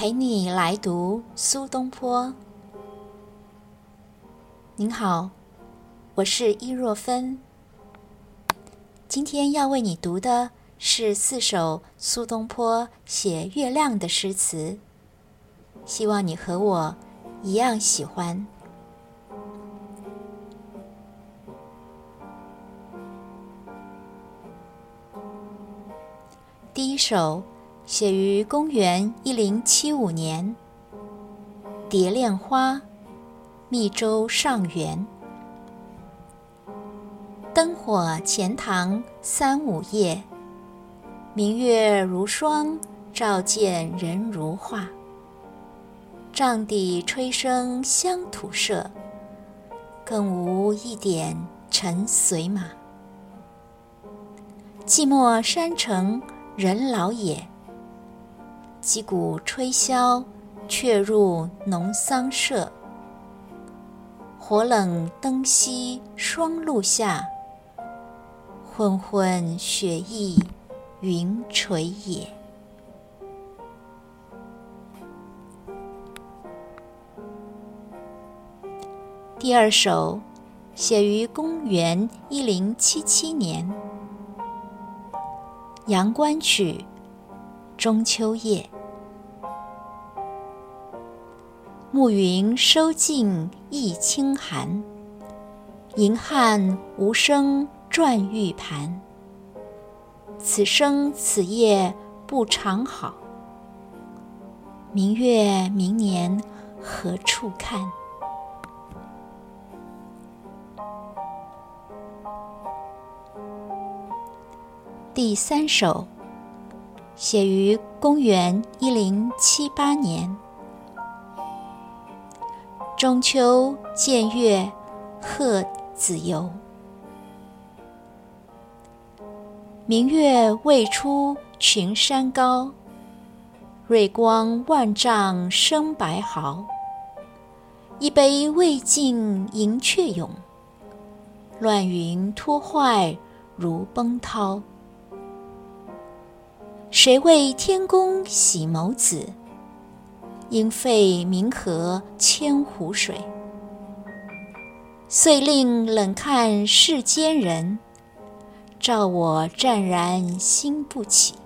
陪你来读苏东坡。您好，我是伊若芬。今天要为你读的是四首苏东坡写月亮的诗词，希望你和我一样喜欢。第一首。写于公元一零七五年。蝶恋花，密州上元。灯火钱塘三五夜，明月如霜，照见人如画。帐底吹笙乡土社，更无一点尘随马。寂寞山城人老也。击鼓吹箫，却入农桑舍。火冷灯熄霜露下，昏昏雪意云垂也。第二首，写于公元一零七七年。阳关曲。中秋夜，暮云收尽一清寒，银汉无声转玉盘。此生此夜不长好，明月明年何处看？第三首。写于公元一零七八年。中秋见月，贺子游。明月未出群山高，瑞光万丈生白毫。一杯未尽银雀涌，乱云脱坏如崩涛。谁为天公洗眸子？应废冥河千湖水。遂令冷看世间人，照我湛然心不起。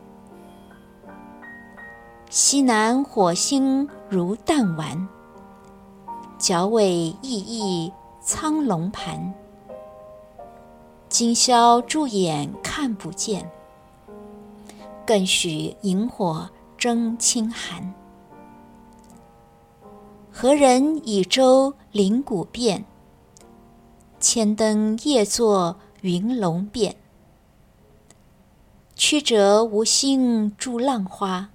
西南火星如弹丸，角尾熠熠苍龙盘。今宵住眼看不见。更许萤火争清寒。何人以舟临古汴？千灯夜作云龙变。曲折无心筑浪花，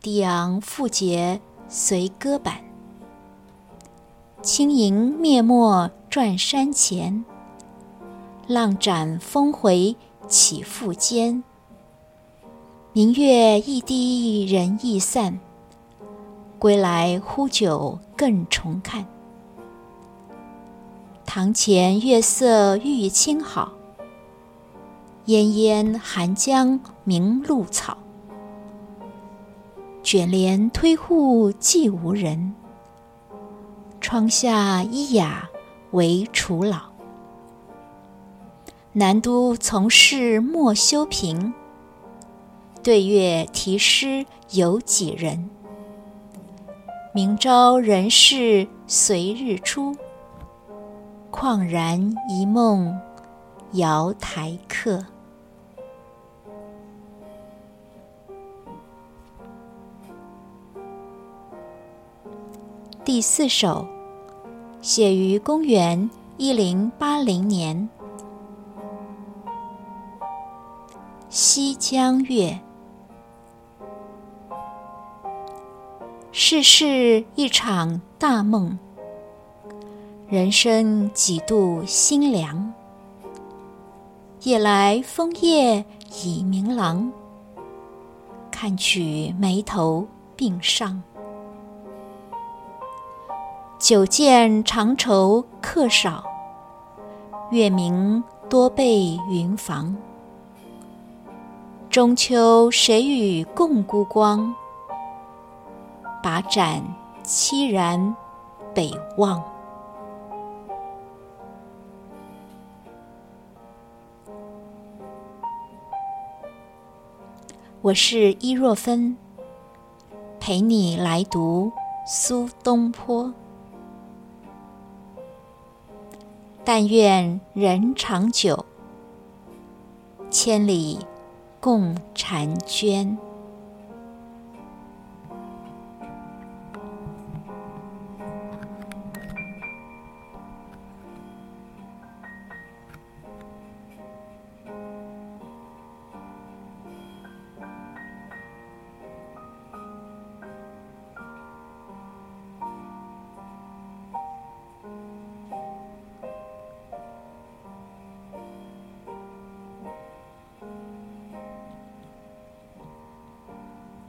低昂复节随歌板。轻盈灭没转山前，浪斩峰回起复间。明月一低人亦散，归来呼酒更重看。堂前月色欲清好，烟烟寒江明露草。卷帘推户寂无人，窗下一雅为楚老。南都从事莫修平。对月题诗有几人？明朝人事随日出，旷然一梦瑶台客。第四首，写于公元一零八零年。西江月。世事一场大梦，人生几度心凉。夜来风叶已明朗，看取眉头鬓上。久见长愁客少，月明多被云妨。中秋谁与共孤光？把盏凄然北望。我是伊若芬，陪你来读苏东坡。但愿人长久，千里共婵娟。